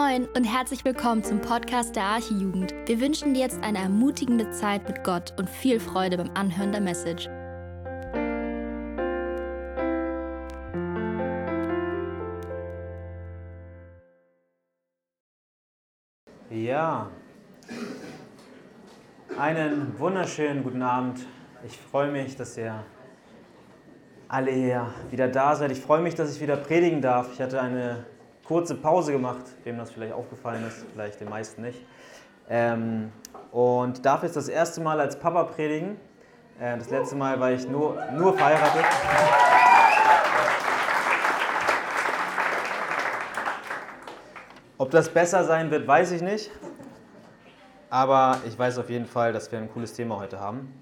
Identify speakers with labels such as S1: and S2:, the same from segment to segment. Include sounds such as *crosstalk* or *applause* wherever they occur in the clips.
S1: Moin und herzlich willkommen zum Podcast der Archijugend. Wir wünschen dir jetzt eine ermutigende Zeit mit Gott und viel Freude beim Anhören der Message.
S2: Ja, einen wunderschönen guten Abend. Ich freue mich, dass ihr alle hier wieder da seid. Ich freue mich, dass ich wieder predigen darf. Ich hatte eine kurze Pause gemacht, wem das vielleicht aufgefallen ist, vielleicht den meisten nicht. Ähm, und darf jetzt das erste Mal als Papa predigen. Äh, das letzte Mal war ich nur, nur verheiratet. Ob das besser sein wird, weiß ich nicht. Aber ich weiß auf jeden Fall, dass wir ein cooles Thema heute haben.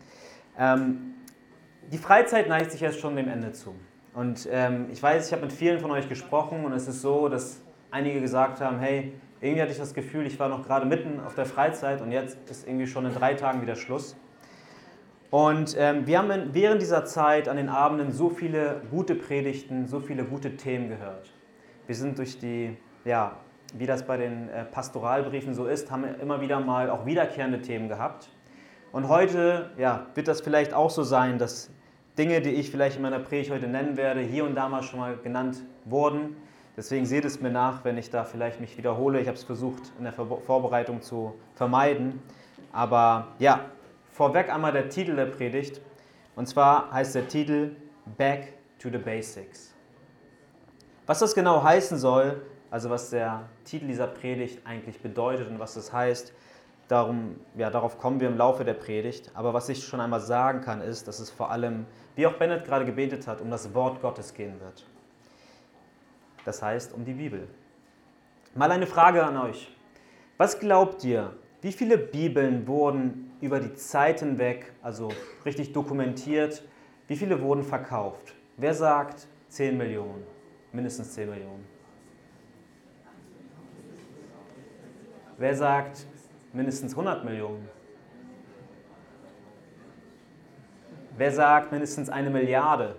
S2: Ähm, die Freizeit neigt sich jetzt schon dem Ende zu. Und ähm, ich weiß, ich habe mit vielen von euch gesprochen und es ist so, dass einige gesagt haben, hey, irgendwie hatte ich das Gefühl, ich war noch gerade mitten auf der Freizeit und jetzt ist irgendwie schon in drei Tagen wieder Schluss. Und ähm, wir haben während dieser Zeit an den Abenden so viele gute Predigten, so viele gute Themen gehört. Wir sind durch die, ja, wie das bei den äh, Pastoralbriefen so ist, haben wir immer wieder mal auch wiederkehrende Themen gehabt. Und heute ja, wird das vielleicht auch so sein, dass Dinge, die ich vielleicht in meiner Predigt heute nennen werde, hier und da mal schon mal genannt wurden. Deswegen seht es mir nach, wenn ich da vielleicht mich wiederhole. Ich habe es versucht in der Vorbereitung zu vermeiden. Aber ja, vorweg einmal der Titel der Predigt. Und zwar heißt der Titel Back to the Basics. Was das genau heißen soll, also was der Titel dieser Predigt eigentlich bedeutet und was das heißt, Darum, ja, darauf kommen wir im Laufe der Predigt. Aber was ich schon einmal sagen kann, ist, dass es vor allem, wie auch Bennett gerade gebetet hat, um das Wort Gottes gehen wird. Das heißt, um die Bibel. Mal eine Frage an euch. Was glaubt ihr, wie viele Bibeln wurden über die Zeit hinweg, also richtig dokumentiert, wie viele wurden verkauft? Wer sagt 10 Millionen? Mindestens 10 Millionen. Wer sagt mindestens 100 Millionen? Wer sagt mindestens eine Milliarde?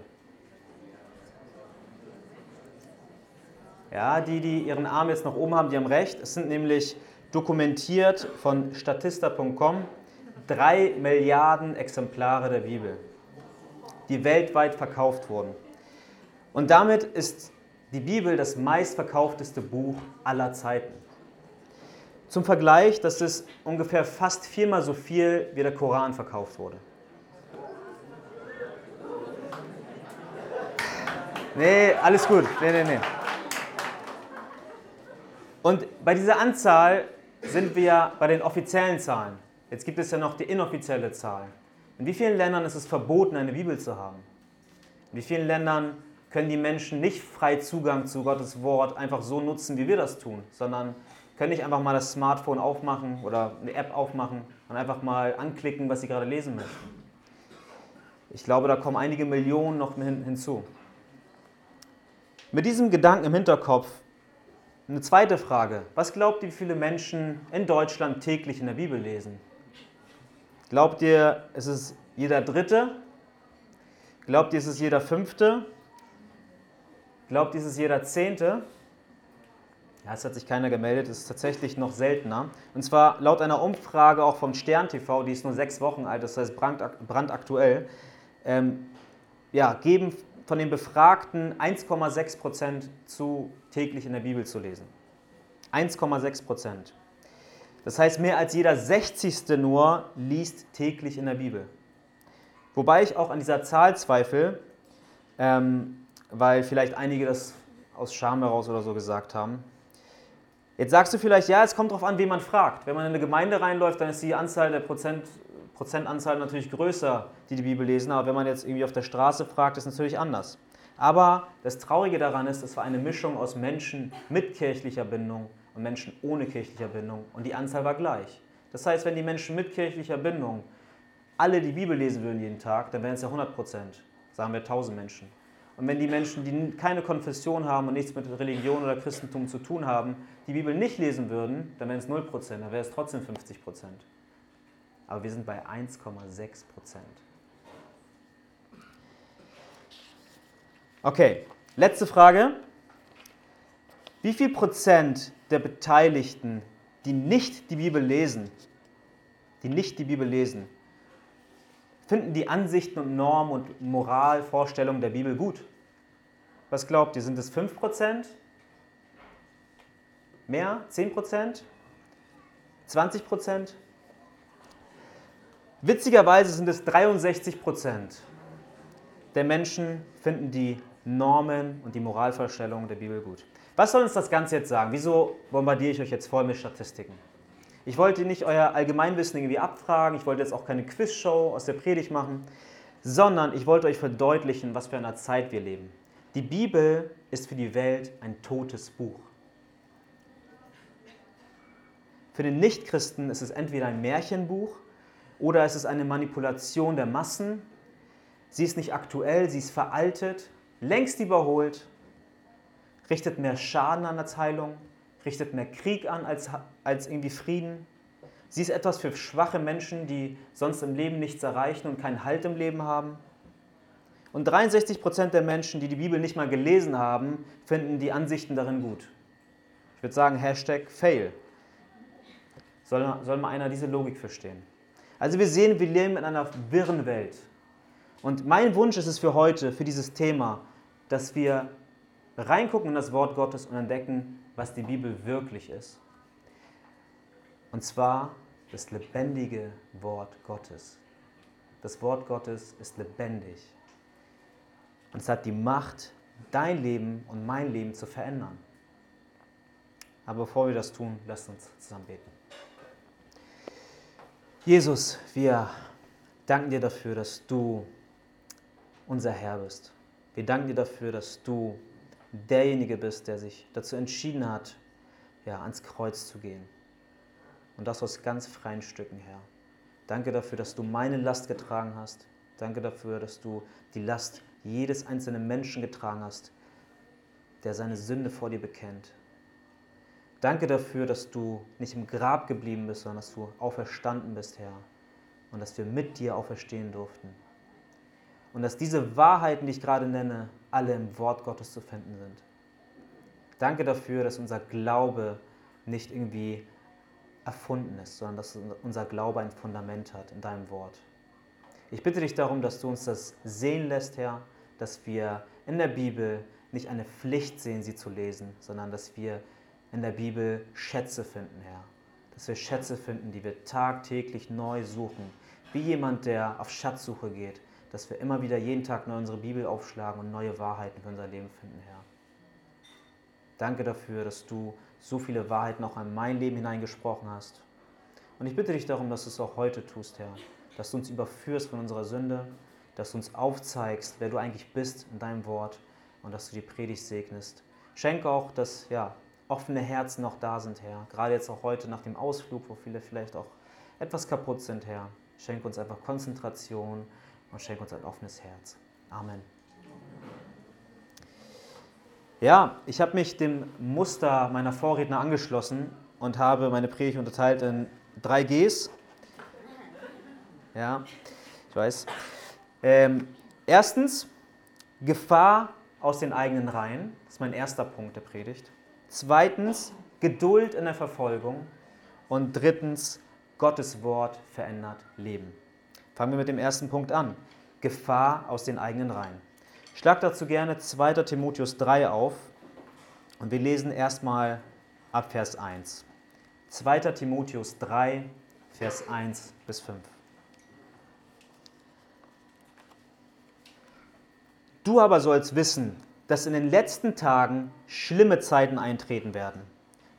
S2: Ja, die, die ihren Arm jetzt nach oben haben, die haben recht. Es sind nämlich dokumentiert von statista.com drei Milliarden Exemplare der Bibel, die weltweit verkauft wurden. Und damit ist die Bibel das meistverkaufteste Buch aller Zeiten. Zum Vergleich, das ist ungefähr fast viermal so viel, wie der Koran verkauft wurde. Nee, alles gut. Nee, nee, nee. Und bei dieser Anzahl sind wir bei den offiziellen Zahlen. Jetzt gibt es ja noch die inoffizielle Zahl. In wie vielen Ländern ist es verboten, eine Bibel zu haben? In wie vielen Ländern können die Menschen nicht frei Zugang zu Gottes Wort einfach so nutzen, wie wir das tun, sondern können nicht einfach mal das Smartphone aufmachen oder eine App aufmachen und einfach mal anklicken, was sie gerade lesen möchten. Ich glaube, da kommen einige Millionen noch hin, hinzu. Mit diesem Gedanken im Hinterkopf eine zweite Frage. Was glaubt ihr, wie viele Menschen in Deutschland täglich in der Bibel lesen? Glaubt ihr, es ist jeder Dritte? Glaubt ihr, es ist jeder Fünfte? Glaubt ihr, es ist jeder Zehnte? Ja, es hat sich keiner gemeldet, es ist tatsächlich noch seltener. Und zwar laut einer Umfrage auch vom Stern TV, die ist nur sechs Wochen alt, das heißt brandaktuell, ähm, ja, geben von den Befragten 1,6 Prozent zu, täglich in der Bibel zu lesen. 1,6 Prozent. Das heißt, mehr als jeder 60. nur liest täglich in der Bibel. Wobei ich auch an dieser Zahl zweifle, ähm, weil vielleicht einige das aus Scham heraus oder so gesagt haben. Jetzt sagst du vielleicht, ja, es kommt darauf an, wen man fragt. Wenn man in eine Gemeinde reinläuft, dann ist die Anzahl der Prozent, Prozentanzahl natürlich größer, die die Bibel lesen. Aber wenn man jetzt irgendwie auf der Straße fragt, ist es natürlich anders. Aber das Traurige daran ist, es war eine Mischung aus Menschen mit kirchlicher Bindung und Menschen ohne kirchlicher Bindung. Und die Anzahl war gleich. Das heißt, wenn die Menschen mit kirchlicher Bindung alle die Bibel lesen würden jeden Tag, dann wären es ja 100 Prozent. Sagen wir 1000 Menschen. Und wenn die Menschen, die keine Konfession haben und nichts mit Religion oder Christentum zu tun haben, die Bibel nicht lesen würden, dann wären es 0%, dann wäre es trotzdem 50%. Aber wir sind bei 1,6%. Okay, letzte Frage. Wie viel Prozent der Beteiligten, die nicht die Bibel lesen, die nicht die Bibel lesen, finden die Ansichten und Normen und Moralvorstellungen der Bibel gut? Was glaubt ihr? Sind es 5 Prozent? Mehr? 10 Prozent? 20 Prozent? Witzigerweise sind es 63 Prozent der Menschen finden die Normen und die Moralvorstellungen der Bibel gut. Was soll uns das Ganze jetzt sagen? Wieso bombardiere ich euch jetzt voll mit Statistiken? Ich wollte nicht euer Allgemeinwissen irgendwie abfragen, ich wollte jetzt auch keine Quizshow aus der Predigt machen, sondern ich wollte euch verdeutlichen, was für eine Zeit wir leben. Die Bibel ist für die Welt ein totes Buch. Für den Nichtchristen ist es entweder ein Märchenbuch oder es ist eine Manipulation der Massen. Sie ist nicht aktuell, sie ist veraltet, längst überholt, richtet mehr Schaden an als Heilung, richtet mehr Krieg an als, als irgendwie Frieden. Sie ist etwas für schwache Menschen, die sonst im Leben nichts erreichen und keinen Halt im Leben haben. Und 63 Prozent der Menschen, die die Bibel nicht mal gelesen haben, finden die Ansichten darin gut. Ich würde sagen, Hashtag Fail. Soll, soll mal einer diese Logik verstehen? Also wir sehen, wir leben in einer wirren Welt. Und mein Wunsch ist es für heute, für dieses Thema, dass wir reingucken in das Wort Gottes und entdecken, was die Bibel wirklich ist. Und zwar das lebendige Wort Gottes. Das Wort Gottes ist lebendig. Und es hat die Macht, dein Leben und mein Leben zu verändern. Aber bevor wir das tun, lasst uns zusammen beten. Jesus, wir danken dir dafür, dass du unser Herr bist. Wir danken dir dafür, dass du derjenige bist, der sich dazu entschieden hat, ja, ans Kreuz zu gehen. Und das aus ganz freien Stücken, Herr. Danke dafür, dass du meine Last getragen hast. Danke dafür, dass du die Last jedes einzelnen Menschen getragen hast, der seine Sünde vor dir bekennt. Danke dafür, dass du nicht im Grab geblieben bist, sondern dass du auferstanden bist, Herr. Und dass wir mit dir auferstehen durften. Und dass diese Wahrheiten, die ich gerade nenne, alle im Wort Gottes zu finden sind. Danke dafür, dass unser Glaube nicht irgendwie erfunden ist, sondern dass unser Glaube ein Fundament hat in deinem Wort. Ich bitte dich darum, dass du uns das sehen lässt, Herr, dass wir in der Bibel nicht eine Pflicht sehen, sie zu lesen, sondern dass wir in der Bibel Schätze finden, Herr. Dass wir Schätze finden, die wir tagtäglich neu suchen. Wie jemand, der auf Schatzsuche geht, dass wir immer wieder jeden Tag neu unsere Bibel aufschlagen und neue Wahrheiten für unser Leben finden, Herr. Danke dafür, dass du so viele Wahrheiten auch in mein Leben hineingesprochen hast. Und ich bitte dich darum, dass du es auch heute tust, Herr. Dass du uns überführst von unserer Sünde, dass du uns aufzeigst, wer du eigentlich bist in deinem Wort und dass du die Predigt segnest. Schenke auch, dass ja, offene Herzen noch da sind, Herr. Gerade jetzt auch heute nach dem Ausflug, wo viele vielleicht auch etwas kaputt sind, Herr. Schenke uns einfach Konzentration und schenke uns ein offenes Herz. Amen. Ja, ich habe mich dem Muster meiner Vorredner angeschlossen und habe meine Predigt unterteilt in drei Gs. Ja, ich weiß. Ähm, erstens, Gefahr aus den eigenen Reihen. Das ist mein erster Punkt der Predigt. Zweitens, Geduld in der Verfolgung. Und drittens, Gottes Wort verändert Leben. Fangen wir mit dem ersten Punkt an. Gefahr aus den eigenen Reihen. Ich schlage dazu gerne 2. Timotheus 3 auf und wir lesen erstmal ab Vers 1. 2. Timotheus 3, Vers 1 bis 5. Du aber sollst wissen, dass in den letzten Tagen schlimme Zeiten eintreten werden.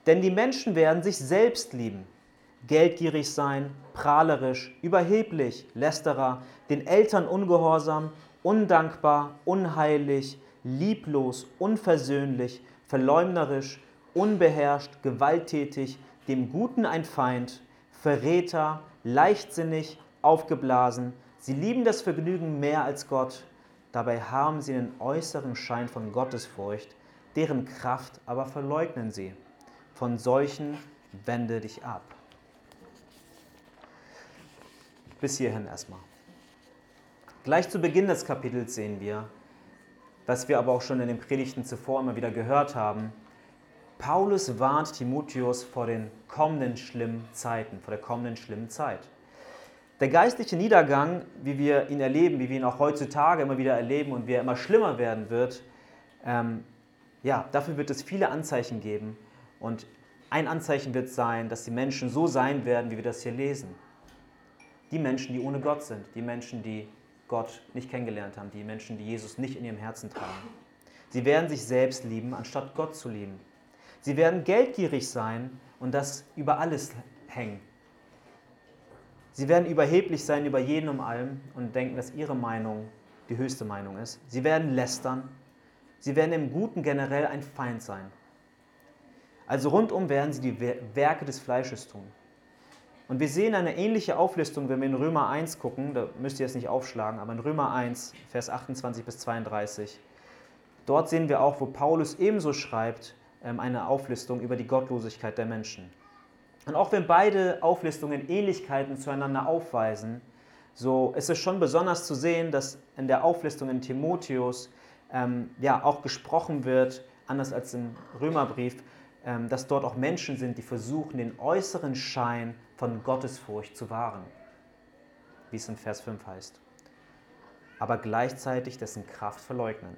S2: Denn die Menschen werden sich selbst lieben geldgierig sein, prahlerisch, überheblich, lästerer, den Eltern ungehorsam, undankbar, unheilig, lieblos, unversöhnlich, verleumderisch, unbeherrscht, gewalttätig, dem Guten ein Feind, Verräter, leichtsinnig, aufgeblasen. Sie lieben das Vergnügen mehr als Gott. Dabei haben sie den äußeren Schein von Gottesfurcht, deren Kraft aber verleugnen sie. Von solchen wende dich ab. Bis hierhin erstmal. Gleich zu Beginn des Kapitels sehen wir, was wir aber auch schon in den Predigten zuvor immer wieder gehört haben, Paulus warnt Timotheus vor den kommenden schlimmen Zeiten, vor der kommenden schlimmen Zeit. Der geistliche Niedergang, wie wir ihn erleben, wie wir ihn auch heutzutage immer wieder erleben und wie er immer schlimmer werden wird, ähm, ja, dafür wird es viele Anzeichen geben. Und ein Anzeichen wird sein, dass die Menschen so sein werden, wie wir das hier lesen. Die Menschen, die ohne Gott sind, die Menschen, die Gott nicht kennengelernt haben, die Menschen, die Jesus nicht in ihrem Herzen tragen. Sie werden sich selbst lieben, anstatt Gott zu lieben. Sie werden geldgierig sein und das über alles hängen. Sie werden überheblich sein über jeden um allem und denken, dass ihre Meinung die höchste Meinung ist. Sie werden lästern. Sie werden im Guten generell ein Feind sein. Also rundum werden sie die Werke des Fleisches tun. Und wir sehen eine ähnliche Auflistung, wenn wir in Römer 1 gucken, da müsst ihr jetzt nicht aufschlagen, aber in Römer 1, Vers 28 bis 32, dort sehen wir auch, wo Paulus ebenso schreibt, ähm, eine Auflistung über die Gottlosigkeit der Menschen. Und auch wenn beide Auflistungen Ähnlichkeiten zueinander aufweisen, so ist es schon besonders zu sehen, dass in der Auflistung in Timotheus ähm, ja auch gesprochen wird, anders als im Römerbrief, ähm, dass dort auch Menschen sind, die versuchen, den äußeren Schein von Gottesfurcht zu wahren, wie es in Vers 5 heißt, aber gleichzeitig dessen Kraft verleugnen.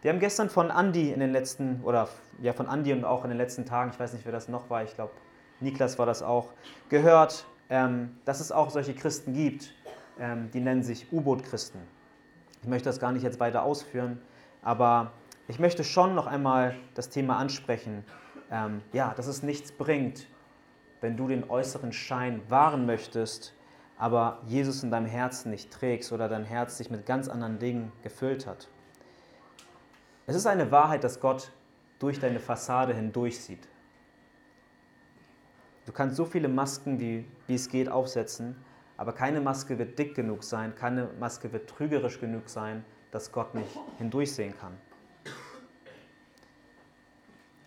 S2: Wir haben gestern von Andi in den letzten, oder ja von Andi und auch in den letzten Tagen, ich weiß nicht, wer das noch war, ich glaube, Niklas war das auch, gehört, ähm, dass es auch solche Christen gibt, ähm, die nennen sich U-Boot-Christen. Ich möchte das gar nicht jetzt weiter ausführen, aber ich möchte schon noch einmal das Thema ansprechen, ähm, ja, dass es nichts bringt, wenn du den äußeren Schein wahren möchtest, aber Jesus in deinem Herzen nicht trägst oder dein Herz sich mit ganz anderen Dingen gefüllt hat. Es ist eine Wahrheit, dass Gott durch deine Fassade hindurch sieht. Du kannst so viele Masken, wie, wie es geht, aufsetzen, aber keine Maske wird dick genug sein, keine Maske wird trügerisch genug sein, dass Gott nicht hindurchsehen kann.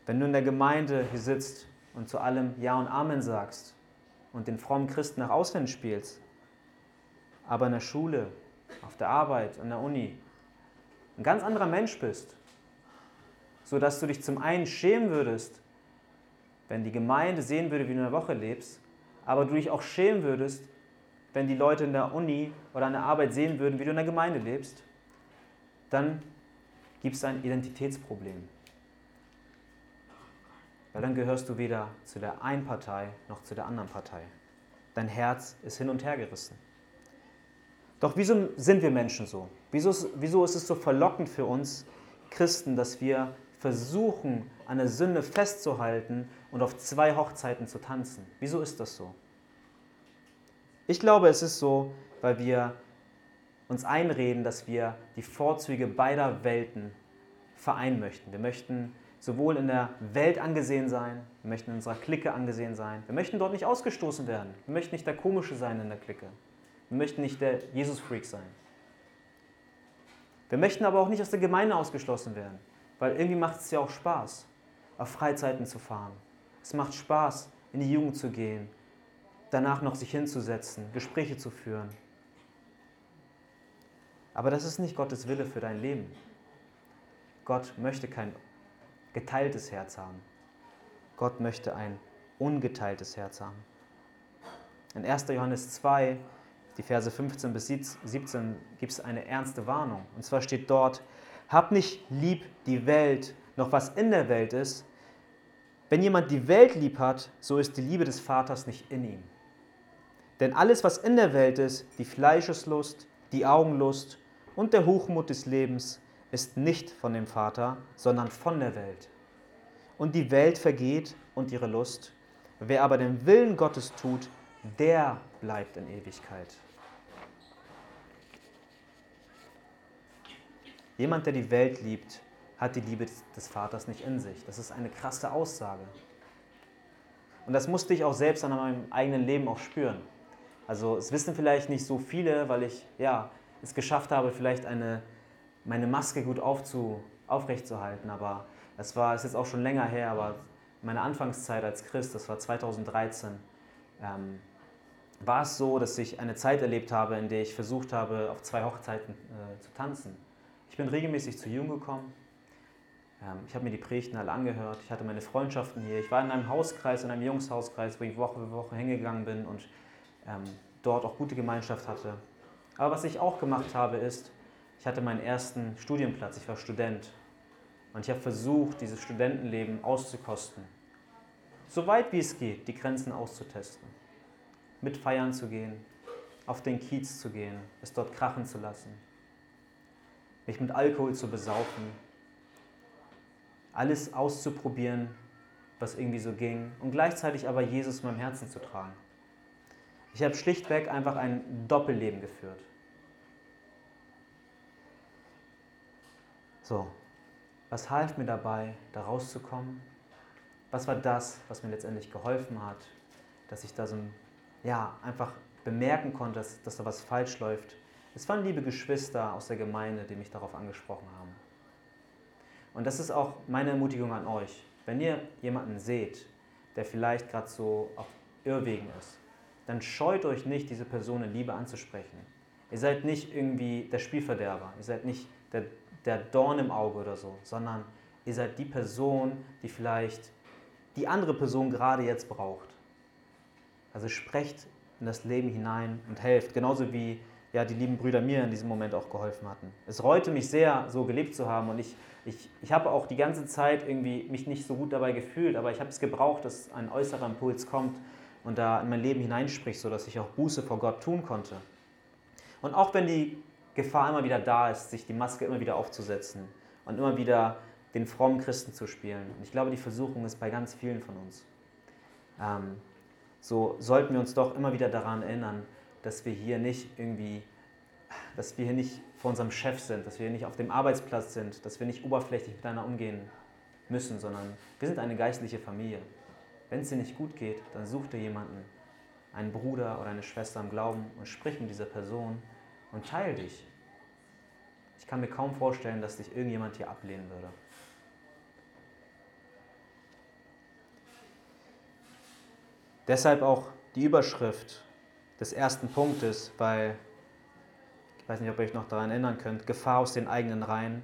S2: Wenn du in der Gemeinde hier sitzt und zu allem Ja und Amen sagst und den frommen Christen nach außen spielst, aber in der Schule, auf der Arbeit, an der Uni ein ganz anderer Mensch bist, sodass du dich zum einen schämen würdest, wenn die Gemeinde sehen würde, wie du in der Woche lebst, aber du dich auch schämen würdest, wenn die Leute in der Uni oder an der Arbeit sehen würden, wie du in der Gemeinde lebst, dann gibt es ein Identitätsproblem. Weil dann gehörst du weder zu der einen Partei noch zu der anderen Partei. Dein Herz ist hin und her gerissen. Doch wieso sind wir Menschen so? Wieso, wieso ist es so verlockend für uns Christen, dass wir versuchen, an der Sünde festzuhalten und auf zwei Hochzeiten zu tanzen. Wieso ist das so? Ich glaube, es ist so, weil wir uns einreden, dass wir die Vorzüge beider Welten vereinen möchten. Wir möchten sowohl in der Welt angesehen sein, wir möchten in unserer Clique angesehen sein, wir möchten dort nicht ausgestoßen werden, wir möchten nicht der Komische sein in der Clique, wir möchten nicht der Jesus-Freak sein. Wir möchten aber auch nicht aus der Gemeinde ausgeschlossen werden. Weil irgendwie macht es ja auch Spaß, auf Freizeiten zu fahren. Es macht Spaß, in die Jugend zu gehen, danach noch sich hinzusetzen, Gespräche zu führen. Aber das ist nicht Gottes Wille für dein Leben. Gott möchte kein geteiltes Herz haben. Gott möchte ein ungeteiltes Herz haben. In 1. Johannes 2, die Verse 15 bis 17, gibt es eine ernste Warnung. Und zwar steht dort, hab nicht lieb die Welt, noch was in der Welt ist. Wenn jemand die Welt lieb hat, so ist die Liebe des Vaters nicht in ihm. Denn alles, was in der Welt ist, die Fleischeslust, die Augenlust und der Hochmut des Lebens, ist nicht von dem Vater, sondern von der Welt. Und die Welt vergeht und ihre Lust. Wer aber den Willen Gottes tut, der bleibt in Ewigkeit. Jemand, der die Welt liebt, hat die Liebe des Vaters nicht in sich. Das ist eine krasse Aussage. Und das musste ich auch selbst an meinem eigenen Leben auch spüren. Also es wissen vielleicht nicht so viele, weil ich ja, es geschafft habe, vielleicht eine, meine Maske gut aufzu, aufrechtzuerhalten. Aber es war, ist jetzt auch schon länger her, aber meine Anfangszeit als Christ, das war 2013, ähm, war es so, dass ich eine Zeit erlebt habe, in der ich versucht habe, auf zwei Hochzeiten äh, zu tanzen. Ich bin regelmäßig zu Jung gekommen. Ähm, ich habe mir die Predigten alle angehört. Ich hatte meine Freundschaften hier. Ich war in einem Hauskreis, in einem Jungshauskreis, wo ich Woche für Woche hingegangen bin und ähm, dort auch gute Gemeinschaft hatte. Aber was ich auch gemacht habe, ist, ich hatte meinen ersten Studienplatz. Ich war Student. Und ich habe versucht, dieses Studentenleben auszukosten. So weit wie es geht, die Grenzen auszutesten. Mit feiern zu gehen, auf den Kiez zu gehen, es dort krachen zu lassen, mich mit Alkohol zu besaufen, alles auszuprobieren, was irgendwie so ging und gleichzeitig aber Jesus in meinem Herzen zu tragen. Ich habe schlichtweg einfach ein Doppelleben geführt. So, was half mir dabei, da rauszukommen? Was war das, was mir letztendlich geholfen hat, dass ich da so ja, einfach bemerken konnte, dass, dass da was falsch läuft? Es waren liebe Geschwister aus der Gemeinde, die mich darauf angesprochen haben. Und das ist auch meine Ermutigung an euch. Wenn ihr jemanden seht, der vielleicht gerade so auf Irrwegen ist, dann scheut euch nicht, diese Person in Liebe anzusprechen. Ihr seid nicht irgendwie der Spielverderber, ihr seid nicht der, der Dorn im Auge oder so, sondern ihr seid die Person, die vielleicht die andere Person gerade jetzt braucht. Also sprecht in das Leben hinein und helft, genauso wie ja, die lieben Brüder mir in diesem Moment auch geholfen hatten. Es reute mich sehr, so gelebt zu haben und ich, ich, ich habe auch die ganze Zeit irgendwie mich nicht so gut dabei gefühlt, aber ich habe es gebraucht, dass ein äußerer Impuls kommt und da in mein Leben hineinspricht, sodass ich auch Buße vor Gott tun konnte. Und auch wenn die Gefahr immer wieder da ist, sich die Maske immer wieder aufzusetzen und immer wieder den frommen Christen zu spielen. Und ich glaube, die Versuchung ist bei ganz vielen von uns. Ähm, so sollten wir uns doch immer wieder daran erinnern, dass wir hier nicht irgendwie, dass wir hier nicht vor unserem Chef sind, dass wir hier nicht auf dem Arbeitsplatz sind, dass wir nicht oberflächlich miteinander umgehen müssen, sondern wir sind eine geistliche Familie. Wenn es dir nicht gut geht, dann such dir jemanden, einen Bruder oder eine Schwester im Glauben und sprich mit dieser Person und teile dich. Ich kann mir kaum vorstellen, dass dich irgendjemand hier ablehnen würde. Deshalb auch die Überschrift des ersten Punktes, weil ich weiß nicht, ob ihr euch noch daran erinnern könnt, Gefahr aus den eigenen Reihen.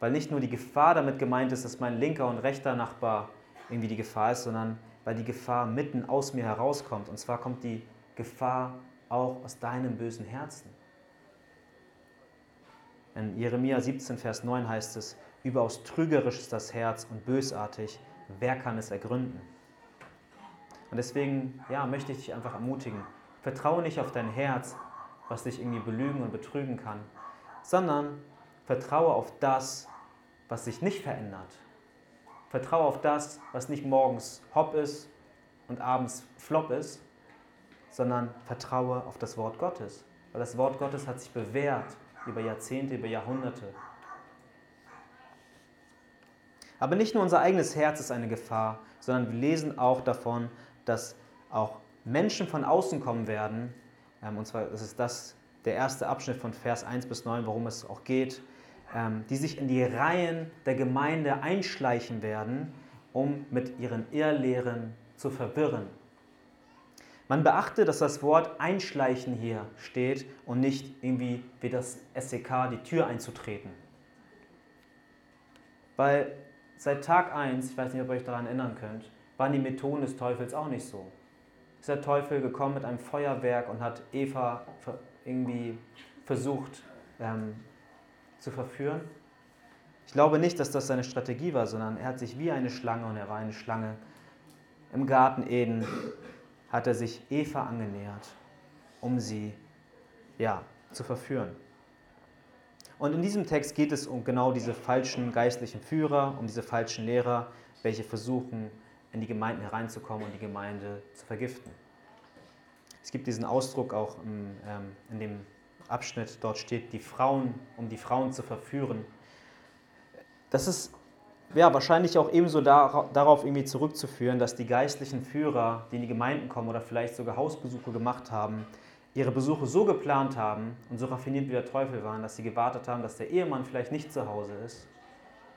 S2: Weil nicht nur die Gefahr damit gemeint ist, dass mein linker und rechter Nachbar irgendwie die Gefahr ist, sondern weil die Gefahr mitten aus mir herauskommt. Und zwar kommt die Gefahr auch aus deinem bösen Herzen. In Jeremia 17, Vers 9 heißt es, überaus trügerisch ist das Herz und bösartig, wer kann es ergründen? Und deswegen ja, möchte ich dich einfach ermutigen, Vertraue nicht auf dein Herz, was dich irgendwie belügen und betrügen kann, sondern vertraue auf das, was sich nicht verändert. Vertraue auf das, was nicht morgens hopp ist und abends flop ist, sondern vertraue auf das Wort Gottes. Weil das Wort Gottes hat sich bewährt über Jahrzehnte, über Jahrhunderte. Aber nicht nur unser eigenes Herz ist eine Gefahr, sondern wir lesen auch davon, dass auch Menschen von außen kommen werden, ähm, und zwar das ist das der erste Abschnitt von Vers 1 bis 9, worum es auch geht, ähm, die sich in die Reihen der Gemeinde einschleichen werden, um mit ihren Irrlehren zu verwirren. Man beachte, dass das Wort einschleichen hier steht und nicht irgendwie wie das SEK die Tür einzutreten. Weil seit Tag 1, ich weiß nicht, ob ihr euch daran erinnern könnt, waren die Methoden des Teufels auch nicht so ist der Teufel gekommen mit einem Feuerwerk und hat Eva irgendwie versucht ähm, zu verführen. Ich glaube nicht, dass das seine Strategie war, sondern er hat sich wie eine Schlange und er war eine Schlange. Im Garten Eden hat er sich Eva angenähert, um sie ja, zu verführen. Und in diesem Text geht es um genau diese falschen geistlichen Führer, um diese falschen Lehrer, welche versuchen, in die Gemeinden hereinzukommen und die Gemeinde zu vergiften. Es gibt diesen Ausdruck auch im, ähm, in dem Abschnitt, dort steht, die Frauen, um die Frauen zu verführen. Das ist ja, wahrscheinlich auch ebenso darauf irgendwie zurückzuführen, dass die geistlichen Führer, die in die Gemeinden kommen oder vielleicht sogar Hausbesuche gemacht haben, ihre Besuche so geplant haben und so raffiniert wie der Teufel waren, dass sie gewartet haben, dass der Ehemann vielleicht nicht zu Hause ist,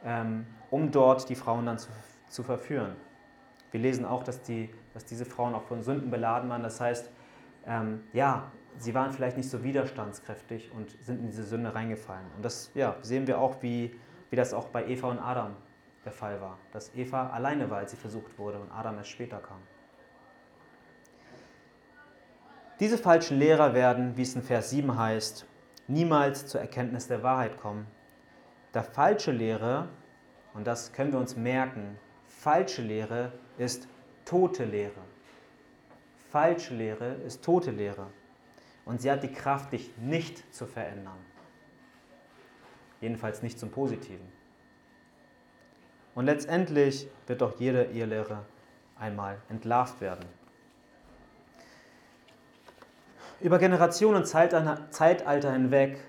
S2: ähm, um dort die Frauen dann zu, zu verführen. Wir lesen auch, dass, die, dass diese Frauen auch von Sünden beladen waren. Das heißt, ähm, ja, sie waren vielleicht nicht so widerstandskräftig und sind in diese Sünde reingefallen. Und das ja, sehen wir auch, wie, wie das auch bei Eva und Adam der Fall war, dass Eva alleine war, als sie versucht wurde und Adam erst später kam. Diese falschen Lehrer werden, wie es in Vers 7 heißt, niemals zur Erkenntnis der Wahrheit kommen. Da falsche Lehre, und das können wir uns merken, falsche Lehre ist tote Lehre. Falsche Lehre ist tote Lehre. Und sie hat die Kraft, dich nicht zu verändern. Jedenfalls nicht zum Positiven. Und letztendlich wird auch jede Irrlehre einmal entlarvt werden. Über Generationen und Zeitalter hinweg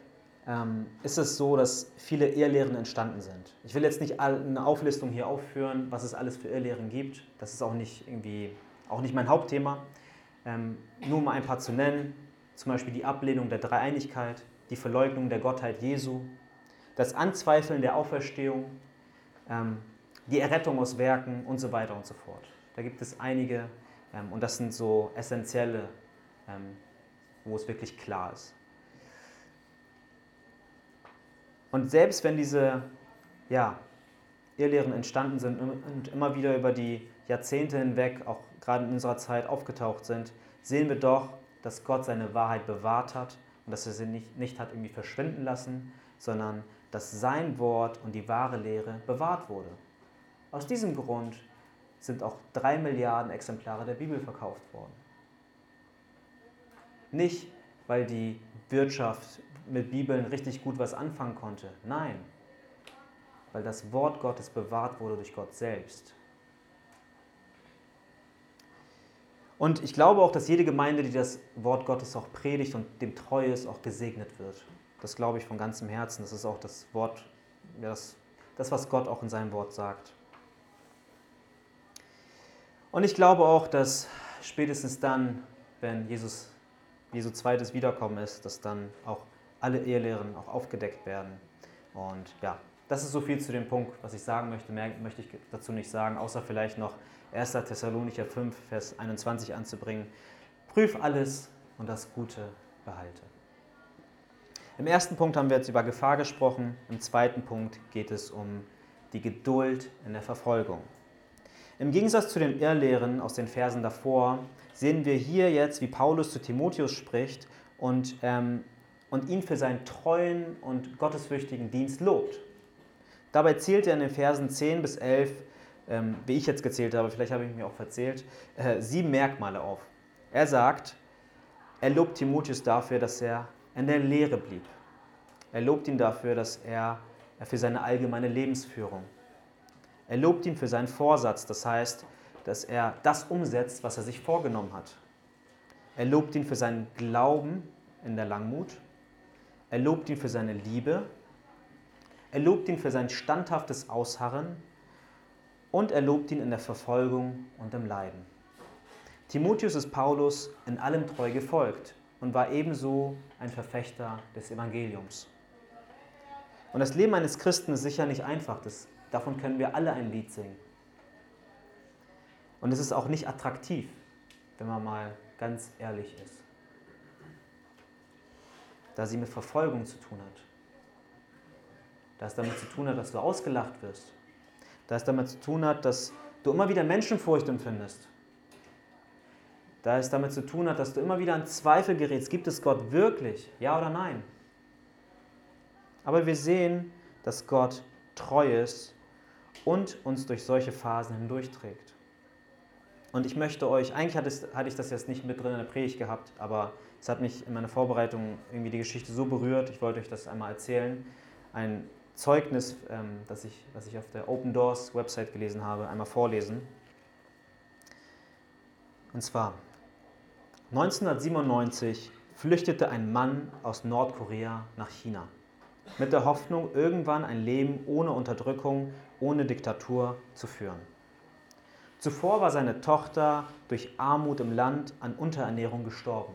S2: ähm, ist es so, dass viele Irrlehren entstanden sind. Ich will jetzt nicht eine Auflistung hier aufführen, was es alles für Irrlehren gibt. Das ist auch nicht irgendwie auch nicht mein Hauptthema. Ähm, nur um ein paar zu nennen, zum Beispiel die Ablehnung der Dreieinigkeit, die Verleugnung der Gottheit Jesu, das Anzweifeln der Auferstehung, ähm, die Errettung aus Werken und so weiter und so fort. Da gibt es einige ähm, und das sind so essentielle ähm, wo es wirklich klar ist. Und selbst wenn diese ja, Irrlehren entstanden sind und immer wieder über die Jahrzehnte hinweg, auch gerade in unserer Zeit aufgetaucht sind, sehen wir doch, dass Gott seine Wahrheit bewahrt hat und dass er sie nicht, nicht hat irgendwie verschwinden lassen, sondern dass sein Wort und die wahre Lehre bewahrt wurde. Aus diesem Grund sind auch drei Milliarden Exemplare der Bibel verkauft worden. Nicht, weil die Wirtschaft mit Bibeln richtig gut was anfangen konnte. Nein, weil das Wort Gottes bewahrt wurde durch Gott selbst. Und ich glaube auch, dass jede Gemeinde, die das Wort Gottes auch predigt und dem treu ist, auch gesegnet wird. Das glaube ich von ganzem Herzen. Das ist auch das Wort, das, das was Gott auch in seinem Wort sagt. Und ich glaube auch, dass spätestens dann, wenn Jesus Jesu zweites Wiederkommen ist, dass dann auch alle Ehelehren auch aufgedeckt werden. Und ja, das ist so viel zu dem Punkt, was ich sagen möchte. Mehr möchte ich dazu nicht sagen, außer vielleicht noch 1. Thessalonicher 5, Vers 21 anzubringen. Prüf alles und das Gute behalte. Im ersten Punkt haben wir jetzt über Gefahr gesprochen. Im zweiten Punkt geht es um die Geduld in der Verfolgung. Im Gegensatz zu den Irrlehren aus den Versen davor sehen wir hier jetzt, wie Paulus zu Timotheus spricht und, ähm, und ihn für seinen treuen und gottesfürchtigen Dienst lobt. Dabei zählt er in den Versen 10 bis 11, ähm, wie ich jetzt gezählt habe, vielleicht habe ich mir auch verzählt, äh, sieben Merkmale auf. Er sagt, er lobt Timotheus dafür, dass er in der Lehre blieb. Er lobt ihn dafür, dass er, er für seine allgemeine Lebensführung. Er lobt ihn für seinen Vorsatz, das heißt, dass er das umsetzt, was er sich vorgenommen hat. Er lobt ihn für seinen Glauben in der Langmut. Er lobt ihn für seine Liebe. Er lobt ihn für sein standhaftes Ausharren. Und er lobt ihn in der Verfolgung und im Leiden. Timotheus ist Paulus in allem treu gefolgt und war ebenso ein Verfechter des Evangeliums. Und das Leben eines Christen ist sicher nicht einfach. Das, davon können wir alle ein Lied singen. Und es ist auch nicht attraktiv, wenn man mal ganz ehrlich ist. Da sie mit Verfolgung zu tun hat. Da es damit zu tun hat, dass du ausgelacht wirst. Da es damit zu tun hat, dass du immer wieder Menschenfurcht empfindest. Da es damit zu tun hat, dass du immer wieder an Zweifel gerätst. Gibt es Gott wirklich? Ja oder nein? Aber wir sehen, dass Gott treu ist und uns durch solche Phasen hindurchträgt. Und ich möchte euch, eigentlich hatte, ich das jetzt nicht mit drin in der Predigt gehabt, aber es hat mich in meiner Vorbereitung irgendwie die Geschichte so berührt, ich wollte euch das einmal erzählen. Ein Zeugnis, ähm, das, ich, das ich auf der Open Doors Website gelesen habe, einmal vorlesen. Und zwar, 1997 flüchtete ein Mann aus Nordkorea nach China mit der Hoffnung, irgendwann ein Leben ohne Unterdrückung, ohne Diktatur zu führen. Zuvor war seine Tochter durch Armut im Land an Unterernährung gestorben.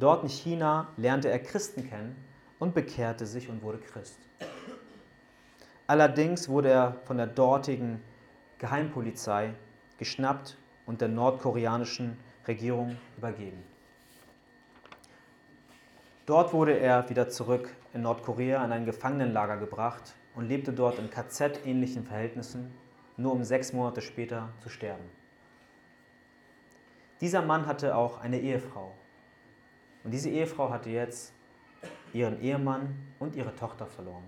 S2: Dort in China lernte er Christen kennen und bekehrte sich und wurde Christ. Allerdings wurde er von der dortigen Geheimpolizei geschnappt und der nordkoreanischen Regierung übergeben. Dort wurde er wieder zurück in Nordkorea in ein Gefangenenlager gebracht und lebte dort in KZ-ähnlichen Verhältnissen, nur um sechs Monate später zu sterben. Dieser Mann hatte auch eine Ehefrau. Und diese Ehefrau hatte jetzt ihren Ehemann und ihre Tochter verloren.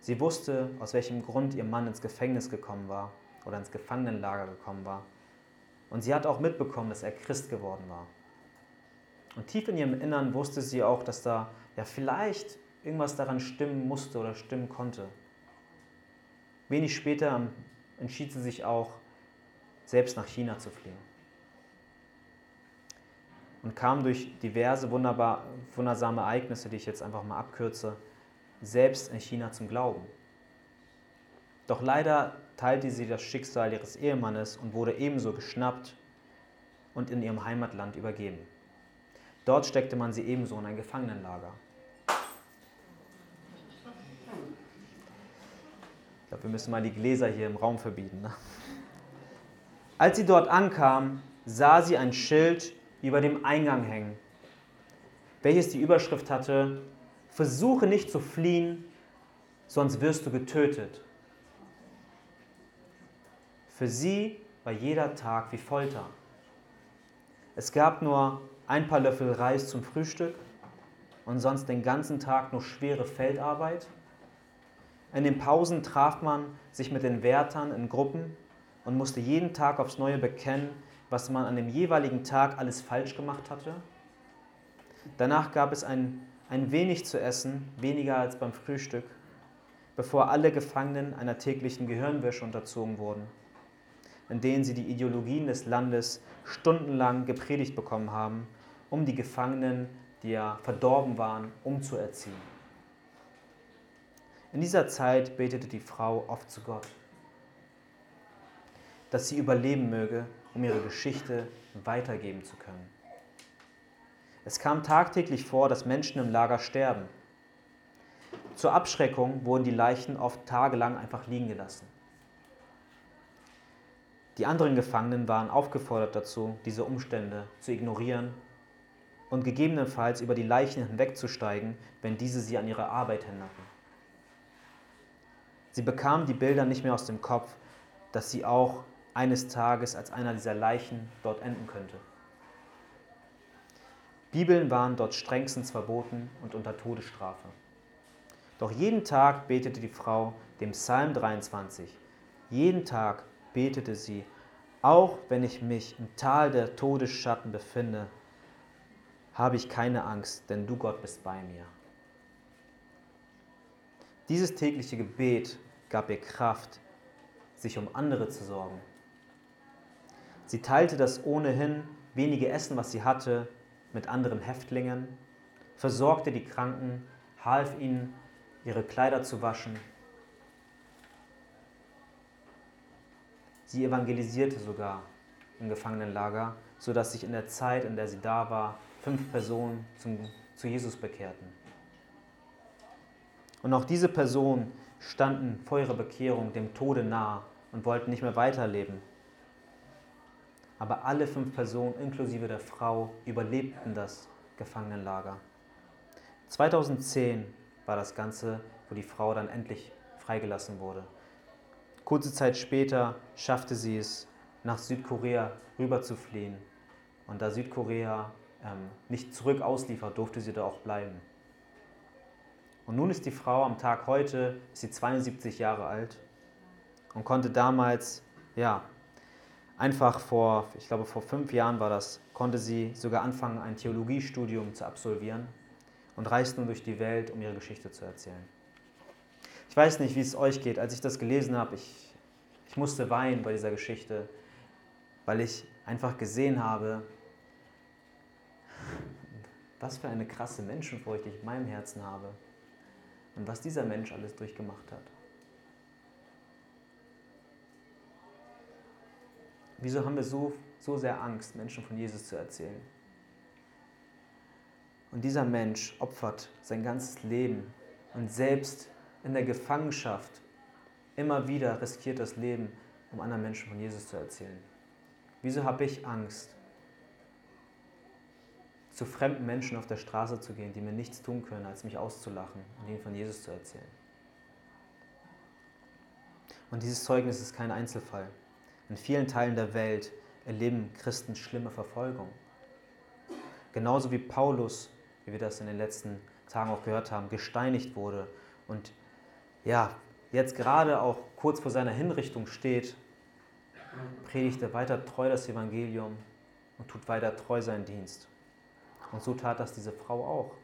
S2: Sie wusste, aus welchem Grund ihr Mann ins Gefängnis gekommen war oder ins Gefangenenlager gekommen war. Und sie hat auch mitbekommen, dass er Christ geworden war. Und tief in ihrem Innern wusste sie auch, dass da ja vielleicht irgendwas daran stimmen musste oder stimmen konnte. Wenig später entschied sie sich auch, selbst nach China zu fliehen. Und kam durch diverse wunderbar, wundersame Ereignisse, die ich jetzt einfach mal abkürze, selbst in China zum Glauben. Doch leider teilte sie das Schicksal ihres Ehemannes und wurde ebenso geschnappt und in ihrem Heimatland übergeben. Dort steckte man sie ebenso in ein Gefangenenlager. Ich glaube, wir müssen mal die Gläser hier im Raum verbieten. Ne? Als sie dort ankam, sah sie ein Schild über dem Eingang hängen, welches die Überschrift hatte, Versuche nicht zu fliehen, sonst wirst du getötet. Für sie war jeder Tag wie Folter. Es gab nur ein paar Löffel Reis zum Frühstück und sonst den ganzen Tag nur schwere Feldarbeit. In den Pausen traf man sich mit den Wärtern in Gruppen und musste jeden Tag aufs Neue bekennen, was man an dem jeweiligen Tag alles falsch gemacht hatte. Danach gab es ein, ein wenig zu essen, weniger als beim Frühstück, bevor alle Gefangenen einer täglichen Gehirnwäsche unterzogen wurden, in denen sie die Ideologien des Landes stundenlang gepredigt bekommen haben um die Gefangenen, die ja verdorben waren, umzuerziehen. In dieser Zeit betete die Frau oft zu Gott, dass sie überleben möge, um ihre Geschichte weitergeben zu können. Es kam tagtäglich vor, dass Menschen im Lager sterben. Zur Abschreckung wurden die Leichen oft tagelang einfach liegen gelassen. Die anderen Gefangenen waren aufgefordert dazu, diese Umstände zu ignorieren und gegebenenfalls über die Leichen hinwegzusteigen, wenn diese sie an ihre Arbeit hinderten. Sie bekamen die Bilder nicht mehr aus dem Kopf, dass sie auch eines Tages als einer dieser Leichen dort enden könnte. Bibeln waren dort strengstens verboten und unter Todesstrafe. Doch jeden Tag betete die Frau dem Psalm 23. Jeden Tag betete sie, auch wenn ich mich im Tal der Todesschatten befinde, habe ich keine Angst, denn du Gott bist bei mir. Dieses tägliche Gebet gab ihr Kraft, sich um andere zu sorgen. Sie teilte das ohnehin wenige Essen, was sie hatte, mit anderen Häftlingen, versorgte die Kranken, half ihnen, ihre Kleider zu waschen. Sie evangelisierte sogar im Gefangenenlager, sodass sich in der Zeit, in der sie da war, fünf Personen zum, zu Jesus bekehrten. Und auch diese Personen standen vor ihrer Bekehrung dem Tode nahe und wollten nicht mehr weiterleben. Aber alle fünf Personen, inklusive der Frau, überlebten das Gefangenenlager. 2010 war das Ganze, wo die Frau dann endlich freigelassen wurde. Kurze Zeit später schaffte sie es, nach Südkorea rüber zu fliehen. Und da Südkorea ähm, nicht zurück ausliefert, durfte sie da auch bleiben. Und nun ist die Frau am Tag heute, ist sie 72 Jahre alt und konnte damals, ja, einfach vor, ich glaube vor fünf Jahren war das, konnte sie sogar anfangen, ein Theologiestudium zu absolvieren und reist nun durch die Welt, um ihre Geschichte zu erzählen. Ich weiß nicht, wie es euch geht. Als ich das gelesen habe, ich, ich musste weinen bei dieser Geschichte, weil ich einfach gesehen habe, was für eine krasse Menschenfurcht ich in meinem Herzen habe und was dieser Mensch alles durchgemacht hat. Wieso haben wir so, so sehr Angst, Menschen von Jesus zu erzählen? Und dieser Mensch opfert sein ganzes Leben und selbst in der Gefangenschaft immer wieder riskiert das Leben, um anderen Menschen von Jesus zu erzählen. Wieso habe ich Angst, zu fremden Menschen auf der Straße zu gehen, die mir nichts tun können, als mich auszulachen und ihnen von Jesus zu erzählen. Und dieses Zeugnis ist kein Einzelfall. In vielen Teilen der Welt erleben Christen schlimme Verfolgung. Genauso wie Paulus, wie wir das in den letzten Tagen auch gehört haben, gesteinigt wurde und ja, jetzt gerade auch kurz vor seiner Hinrichtung steht, predigt er weiter treu das Evangelium und tut weiter treu seinen Dienst. Und so tat das diese Frau auch.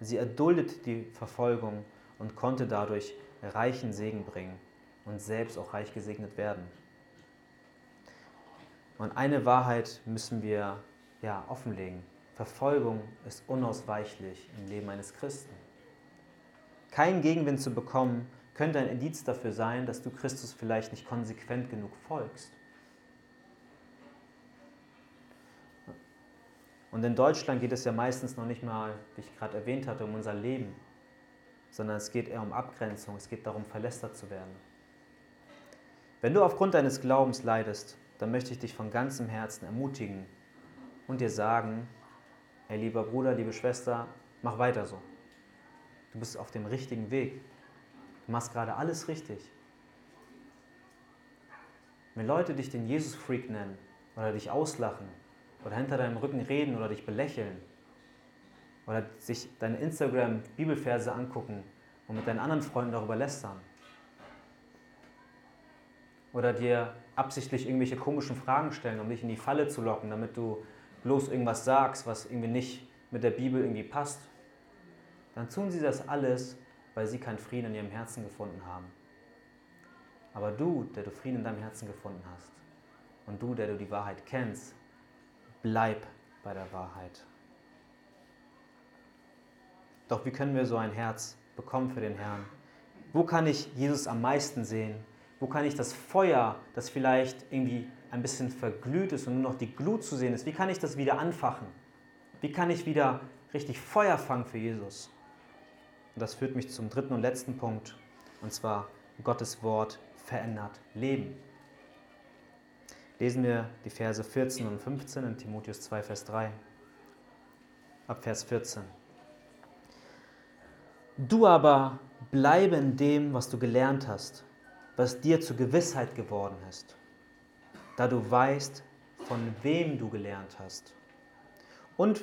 S2: Sie erduldet die Verfolgung und konnte dadurch reichen Segen bringen und selbst auch reich gesegnet werden. Und eine Wahrheit müssen wir ja, offenlegen. Verfolgung ist unausweichlich im Leben eines Christen. Keinen Gegenwind zu bekommen, könnte ein Indiz dafür sein, dass du Christus vielleicht nicht konsequent genug folgst. Und in Deutschland geht es ja meistens noch nicht mal, wie ich gerade erwähnt hatte, um unser Leben, sondern es geht eher um Abgrenzung, es geht darum, verlästert zu werden. Wenn du aufgrund deines Glaubens leidest, dann möchte ich dich von ganzem Herzen ermutigen und dir sagen, hey lieber Bruder, liebe Schwester, mach weiter so. Du bist auf dem richtigen Weg. Du machst gerade alles richtig. Wenn Leute dich den Jesus-Freak nennen oder dich auslachen oder hinter deinem Rücken reden oder dich belächeln oder sich deine Instagram-Bibelverse angucken und mit deinen anderen Freunden darüber lästern oder dir absichtlich irgendwelche komischen Fragen stellen, um dich in die Falle zu locken, damit du bloß irgendwas sagst, was irgendwie nicht mit der Bibel irgendwie passt, dann tun sie das alles, weil sie keinen Frieden in ihrem Herzen gefunden haben. Aber du, der du Frieden in deinem Herzen gefunden hast und du, der du die Wahrheit kennst, bleib bei der Wahrheit. Doch wie können wir so ein Herz bekommen für den Herrn? Wo kann ich Jesus am meisten sehen? Wo kann ich das Feuer, das vielleicht irgendwie ein bisschen verglüht ist und nur noch die Glut zu sehen ist, wie kann ich das wieder anfachen? Wie kann ich wieder richtig Feuer fangen für Jesus? Und das führt mich zum dritten und letzten Punkt, und zwar Gottes Wort verändert Leben. Lesen wir die Verse 14 und 15 in Timotheus 2, Vers 3. Ab Vers 14. Du aber bleibe in dem, was du gelernt hast, was dir zur Gewissheit geworden ist, da du weißt, von wem du gelernt hast. Und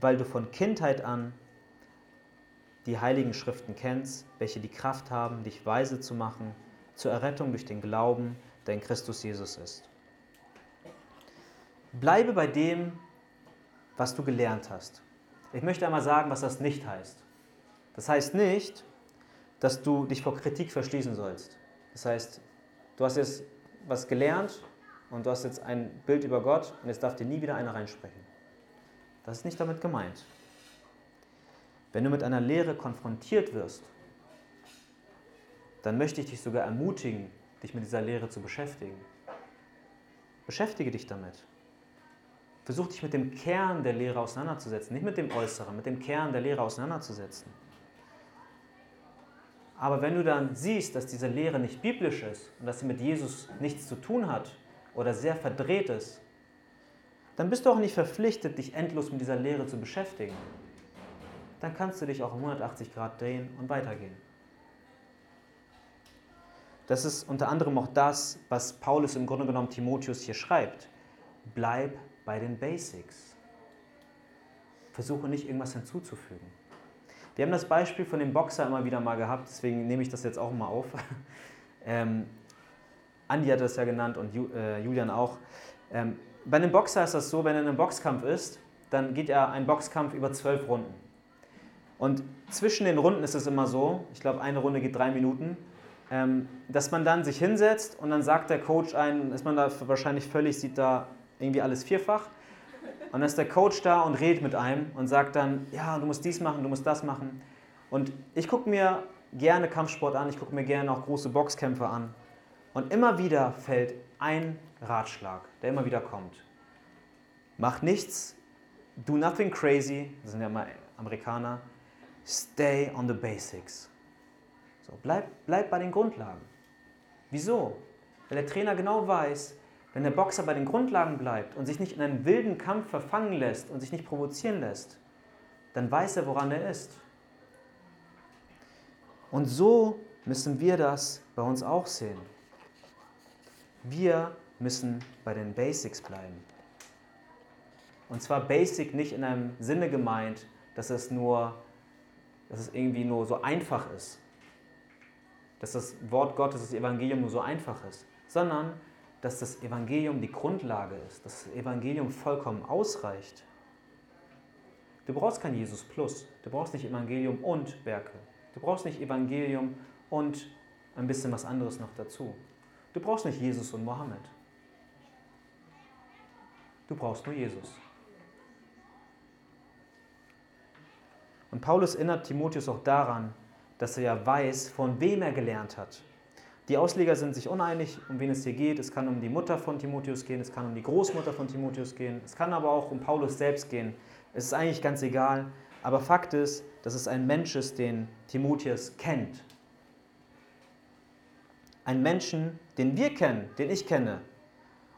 S2: weil du von Kindheit an die heiligen Schriften kennst, welche die Kraft haben, dich weise zu machen zur Errettung durch den Glauben, der in Christus Jesus ist. Bleibe bei dem, was du gelernt hast. Ich möchte einmal sagen, was das nicht heißt. Das heißt nicht, dass du dich vor Kritik verschließen sollst. Das heißt, du hast jetzt was gelernt und du hast jetzt ein Bild über Gott und jetzt darf dir nie wieder einer reinsprechen. Das ist nicht damit gemeint. Wenn du mit einer Lehre konfrontiert wirst, dann möchte ich dich sogar ermutigen, dich mit dieser Lehre zu beschäftigen. Beschäftige dich damit. Versuch dich mit dem Kern der Lehre auseinanderzusetzen, nicht mit dem Äußeren, mit dem Kern der Lehre auseinanderzusetzen. Aber wenn du dann siehst, dass diese Lehre nicht biblisch ist und dass sie mit Jesus nichts zu tun hat oder sehr verdreht ist, dann bist du auch nicht verpflichtet, dich endlos mit dieser Lehre zu beschäftigen dann kannst du dich auch um 180 Grad drehen und weitergehen. Das ist unter anderem auch das, was Paulus im Grunde genommen Timotheus hier schreibt. Bleib bei den Basics. Versuche nicht irgendwas hinzuzufügen. Wir haben das Beispiel von dem Boxer immer wieder mal gehabt, deswegen nehme ich das jetzt auch mal auf. *laughs* ähm, Andi hat das ja genannt und Ju, äh, Julian auch. Ähm, bei einem Boxer ist das so, wenn er in einem Boxkampf ist, dann geht er ein Boxkampf über zwölf Runden. Und zwischen den Runden ist es immer so, ich glaube, eine Runde geht drei Minuten, ähm, dass man dann sich hinsetzt und dann sagt der Coach einen, ist man da wahrscheinlich völlig, sieht da irgendwie alles vierfach. Und dann ist der Coach da und redet mit einem und sagt dann, ja, du musst dies machen, du musst das machen. Und ich gucke mir gerne Kampfsport an, ich gucke mir gerne auch große Boxkämpfe an. Und immer wieder fällt ein Ratschlag, der immer wieder kommt. Mach nichts, do nothing crazy, das sind ja mal Amerikaner, Stay on the basics. So, bleib, bleib bei den Grundlagen. Wieso? Weil der Trainer genau weiß, wenn der Boxer bei den Grundlagen bleibt und sich nicht in einen wilden Kampf verfangen lässt und sich nicht provozieren lässt, dann weiß er, woran er ist. Und so müssen wir das bei uns auch sehen. Wir müssen bei den Basics bleiben. Und zwar Basic nicht in einem Sinne gemeint, dass es nur, dass es irgendwie nur so einfach ist. Dass das Wort Gottes, das Evangelium nur so einfach ist, sondern dass das Evangelium die Grundlage ist, dass das Evangelium vollkommen ausreicht. Du brauchst kein Jesus Plus, du brauchst nicht Evangelium und Werke. Du brauchst nicht Evangelium und ein bisschen was anderes noch dazu. Du brauchst nicht Jesus und Mohammed. Du brauchst nur Jesus. Und Paulus erinnert Timotheus auch daran, dass er ja weiß, von wem er gelernt hat. Die Ausleger sind sich uneinig, um wen es hier geht. Es kann um die Mutter von Timotheus gehen, es kann um die Großmutter von Timotheus gehen, es kann aber auch um Paulus selbst gehen. Es ist eigentlich ganz egal. Aber Fakt ist, dass es ein Mensch ist, den Timotheus kennt. Ein Menschen, den wir kennen, den ich kenne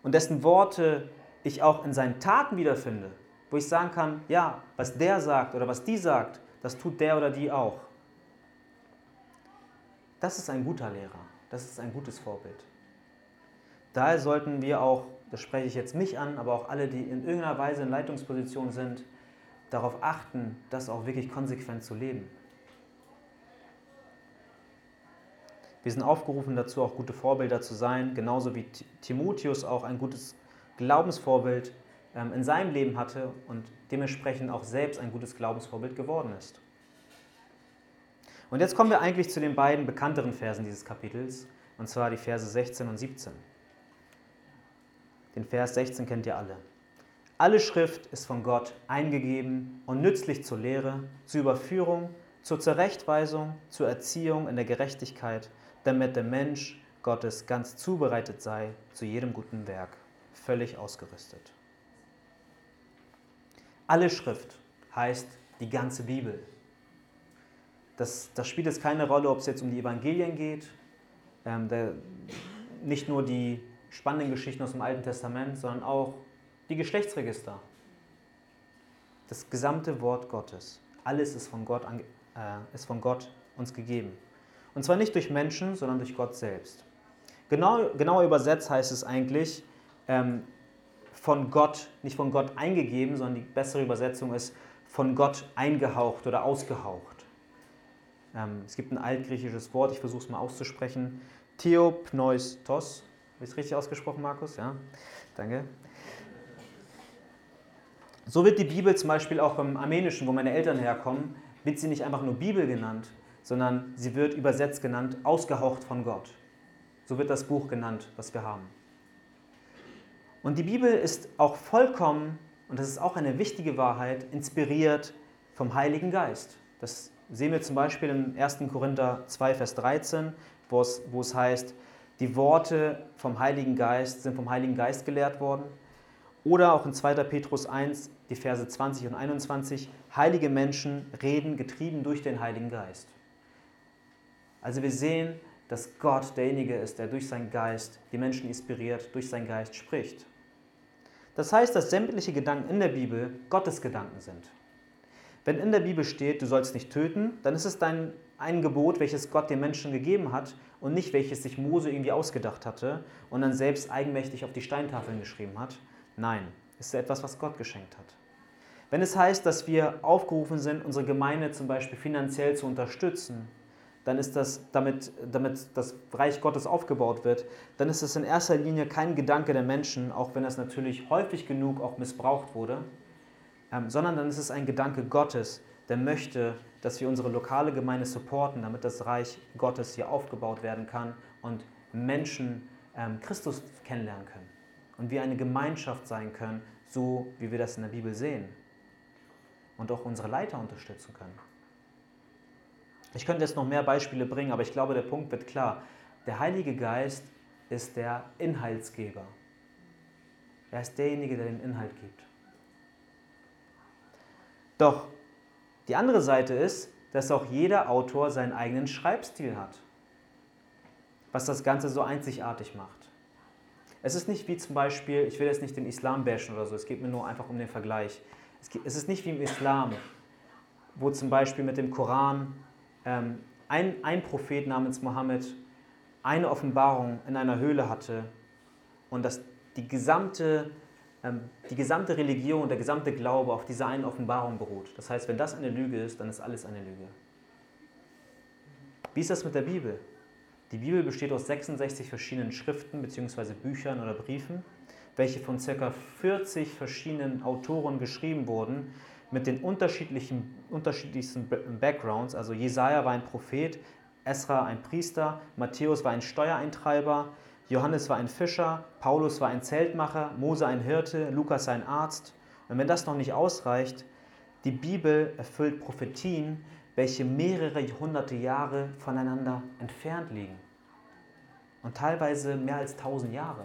S2: und dessen Worte ich auch in seinen Taten wiederfinde, wo ich sagen kann, ja, was der sagt oder was die sagt, das tut der oder die auch. Das ist ein guter Lehrer, das ist ein gutes Vorbild. Daher sollten wir auch, das spreche ich jetzt mich an, aber auch alle, die in irgendeiner Weise in Leitungsposition sind, darauf achten, das auch wirklich konsequent zu leben. Wir sind aufgerufen dazu, auch gute Vorbilder zu sein, genauso wie Timotheus auch ein gutes Glaubensvorbild ähm, in seinem Leben hatte und dementsprechend auch selbst ein gutes Glaubensvorbild geworden ist. Und jetzt kommen wir eigentlich zu den beiden bekannteren Versen dieses Kapitels, und zwar die Verse 16 und 17. Den Vers 16 kennt ihr alle. Alle Schrift ist von Gott eingegeben und nützlich zur Lehre, zur Überführung, zur Zurechtweisung, zur Erziehung in der Gerechtigkeit, damit der Mensch Gottes ganz zubereitet sei zu jedem guten Werk, völlig ausgerüstet. Alle Schrift heißt die ganze Bibel. Das, das spielt jetzt keine Rolle, ob es jetzt um die Evangelien geht, ähm, der, nicht nur die spannenden Geschichten aus dem Alten Testament, sondern auch die Geschlechtsregister. Das gesamte Wort Gottes. Alles ist von Gott, äh, ist von Gott uns gegeben. Und zwar nicht durch Menschen, sondern durch Gott selbst. Genau, genauer übersetzt heißt es eigentlich, ähm, von Gott, nicht von Gott eingegeben, sondern die bessere Übersetzung ist von Gott eingehaucht oder ausgehaucht. Ähm, es gibt ein altgriechisches Wort, ich versuche es mal auszusprechen. Theopneustos. Habe ich es richtig ausgesprochen, Markus? Ja, danke. So wird die Bibel zum Beispiel auch im Armenischen, wo meine Eltern herkommen, wird sie nicht einfach nur Bibel genannt, sondern sie wird übersetzt genannt, ausgehaucht von Gott. So wird das Buch genannt, was wir haben. Und die Bibel ist auch vollkommen, und das ist auch eine wichtige Wahrheit, inspiriert vom Heiligen Geist. Das sehen wir zum Beispiel in 1. Korinther 2, Vers 13, wo es, wo es heißt, die Worte vom Heiligen Geist sind vom Heiligen Geist gelehrt worden. Oder auch in 2. Petrus 1, die Verse 20 und 21, heilige Menschen reden getrieben durch den Heiligen Geist. Also wir sehen, dass Gott derjenige ist, der durch seinen Geist die Menschen inspiriert, durch seinen Geist spricht. Das heißt, dass sämtliche Gedanken in der Bibel Gottes Gedanken sind. Wenn in der Bibel steht, du sollst nicht töten, dann ist es dein ein Gebot, welches Gott den Menschen gegeben hat und nicht welches sich Mose irgendwie ausgedacht hatte und dann selbst eigenmächtig auf die Steintafeln geschrieben hat. Nein, es ist etwas, was Gott geschenkt hat. Wenn es heißt, dass wir aufgerufen sind, unsere Gemeinde zum Beispiel finanziell zu unterstützen, dann ist das, damit, damit das Reich Gottes aufgebaut wird, dann ist es in erster Linie kein Gedanke der Menschen, auch wenn das natürlich häufig genug auch missbraucht wurde, sondern dann ist es ein Gedanke Gottes, der möchte, dass wir unsere lokale Gemeinde supporten, damit das Reich Gottes hier aufgebaut werden kann und Menschen ähm, Christus kennenlernen können und wir eine Gemeinschaft sein können, so wie wir das in der Bibel sehen und auch unsere Leiter unterstützen können. Ich könnte jetzt noch mehr Beispiele bringen, aber ich glaube, der Punkt wird klar. Der Heilige Geist ist der Inhaltsgeber. Er ist derjenige, der den Inhalt gibt. Doch die andere Seite ist, dass auch jeder Autor seinen eigenen Schreibstil hat, was das Ganze so einzigartig macht. Es ist nicht wie zum Beispiel, ich will jetzt nicht den Islam bashen oder so, es geht mir nur einfach um den Vergleich. Es ist nicht wie im Islam, wo zum Beispiel mit dem Koran ähm, ein, ein Prophet namens Mohammed eine Offenbarung in einer Höhle hatte und dass die gesamte, die gesamte Religion, der gesamte Glaube auf dieser einen Offenbarung beruht. Das heißt, wenn das eine Lüge ist, dann ist alles eine Lüge. Wie ist das mit der Bibel? Die Bibel besteht aus 66 verschiedenen Schriften bzw. Büchern oder Briefen, welche von ca. 40 verschiedenen Autoren geschrieben wurden, mit den unterschiedlichen, unterschiedlichsten Backgrounds. Also Jesaja war ein Prophet, Esra ein Priester, Matthäus war ein Steuereintreiber, Johannes war ein Fischer, Paulus war ein Zeltmacher, Mose ein Hirte, Lukas ein Arzt. Und wenn das noch nicht ausreicht, die Bibel erfüllt Prophetien, welche mehrere hunderte Jahre voneinander entfernt liegen. Und teilweise mehr als tausend Jahre.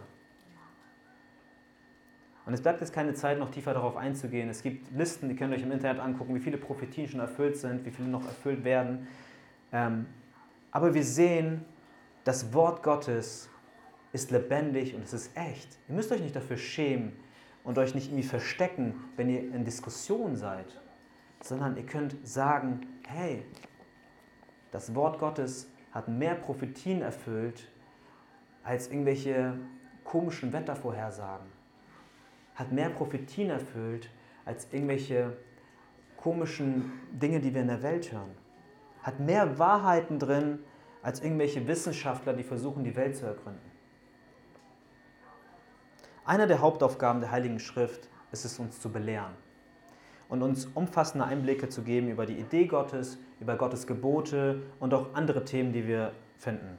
S2: Und es bleibt jetzt keine Zeit, noch tiefer darauf einzugehen. Es gibt Listen, die könnt ihr euch im Internet angucken, wie viele Prophetien schon erfüllt sind, wie viele noch erfüllt werden. Ähm, aber wir sehen, das Wort Gottes ist lebendig und es ist echt. Ihr müsst euch nicht dafür schämen und euch nicht irgendwie verstecken, wenn ihr in Diskussion seid, sondern ihr könnt sagen, hey, das Wort Gottes hat mehr Prophetien erfüllt als irgendwelche komischen Wettervorhersagen hat mehr Prophetien erfüllt als irgendwelche komischen Dinge, die wir in der Welt hören. Hat mehr Wahrheiten drin als irgendwelche Wissenschaftler, die versuchen, die Welt zu ergründen. Einer der Hauptaufgaben der Heiligen Schrift ist es, uns zu belehren und uns umfassende Einblicke zu geben über die Idee Gottes, über Gottes Gebote und auch andere Themen, die wir finden.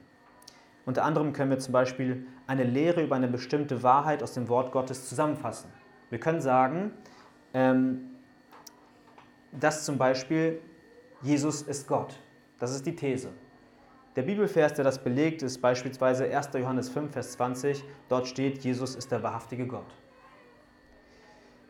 S2: Unter anderem können wir zum Beispiel eine Lehre über eine bestimmte Wahrheit aus dem Wort Gottes zusammenfassen. Wir können sagen, ähm, dass zum Beispiel Jesus ist Gott. Das ist die These. Der Bibelvers, der das belegt, ist beispielsweise 1. Johannes 5, Vers 20. Dort steht, Jesus ist der wahrhaftige Gott.